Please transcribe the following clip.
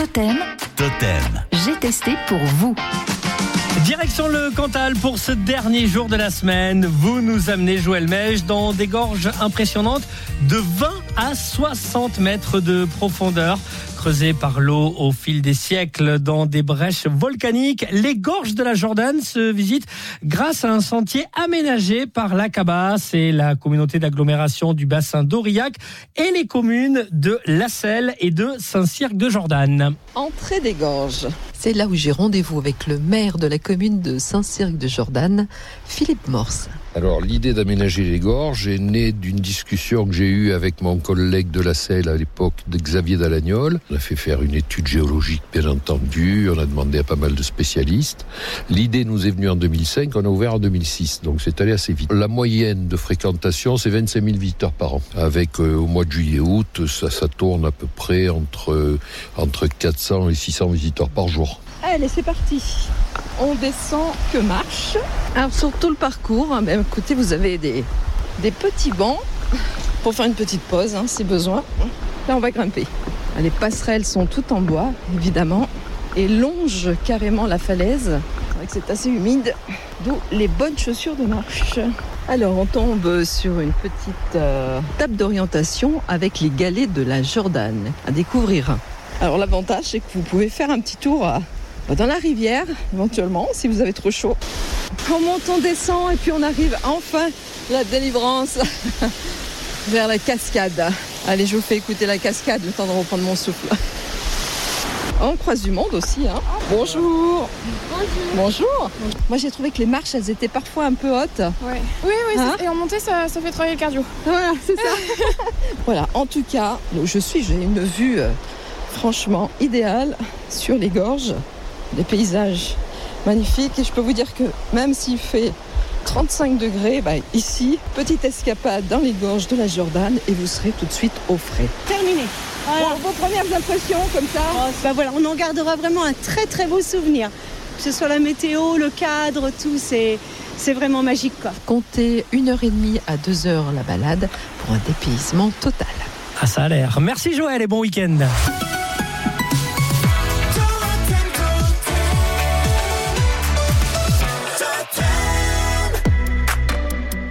Totem, Totem. j'ai testé pour vous. Direction le Cantal pour ce dernier jour de la semaine. Vous nous amenez, Joël Mèche, dans des gorges impressionnantes de 20 à 60 mètres de profondeur. Creusées par l'eau au fil des siècles dans des brèches volcaniques, les gorges de la Jordan se visitent grâce à un sentier aménagé par la Cabas et la communauté d'agglomération du bassin d'Aurillac et les communes de Lasselle et de Saint-Cirque de Jordan. Entrée des gorges. C'est là où j'ai rendez-vous avec le maire de la commune de Saint-Cirque-de-Jordan, Philippe Morse. Alors l'idée d'aménager les gorges est née d'une discussion que j'ai eue avec mon collègue de la Selle à l'époque, Xavier Dalagnol. On a fait faire une étude géologique bien entendu, on a demandé à pas mal de spécialistes. L'idée nous est venue en 2005, on a ouvert en 2006, donc c'est allé assez vite. La moyenne de fréquentation c'est 25 000 visiteurs par an. Avec euh, au mois de juillet-août, ça, ça tourne à peu près entre, euh, entre 400 et 600 visiteurs par jour. Allez, c'est parti. On descend que marche. Alors sur tout le parcours, hein, ben, écoutez, vous avez des, petits bancs pour faire une petite pause hein, si besoin. Là, on va grimper. Ah, Les passerelles sont toutes en bois, évidemment, et longent carrément la falaise. C'est vrai que c'est assez humide, d'où les bonnes chaussures de marche. Alors, on tombe sur une petite euh, table d'orientation avec les galets de la Jordan à découvrir. Alors, l'avantage, c'est que vous pouvez faire un petit tour à- dans la rivière, éventuellement, si vous avez trop chaud. On monte, on descend, et puis on arrive enfin la délivrance vers la cascade. Allez, je vous fais écouter la cascade le temps de reprendre mon souffle. On croise du monde aussi. Hein. Bonjour. Bonjour. Moi, j'ai trouvé que les marches, elles étaient parfois un peu hautes. Ouais. Oui, oui, c'est- Hein et en montée, ça, ça fait travailler le cardio. Voilà, c'est ça. voilà, en tout cas, je suis, j'ai une vue euh, franchement idéale sur les gorges, des paysages magnifiques. Et je peux vous dire que même s'il fait 35 degrés, bah, ici, petite escapade dans les gorges de la Jordan et vous serez tout de suite au frais. terminé. Voilà. Bon, vos premières impressions comme ça Bah voilà, on en gardera vraiment un très très beau souvenir. Que ce soit la météo, le cadre, tout, c'est c'est vraiment magique quoi. Comptez une heure et demie à deux heures la balade pour un dépaysement total. Ah, ça a l'air. Merci Joël et bon week-end.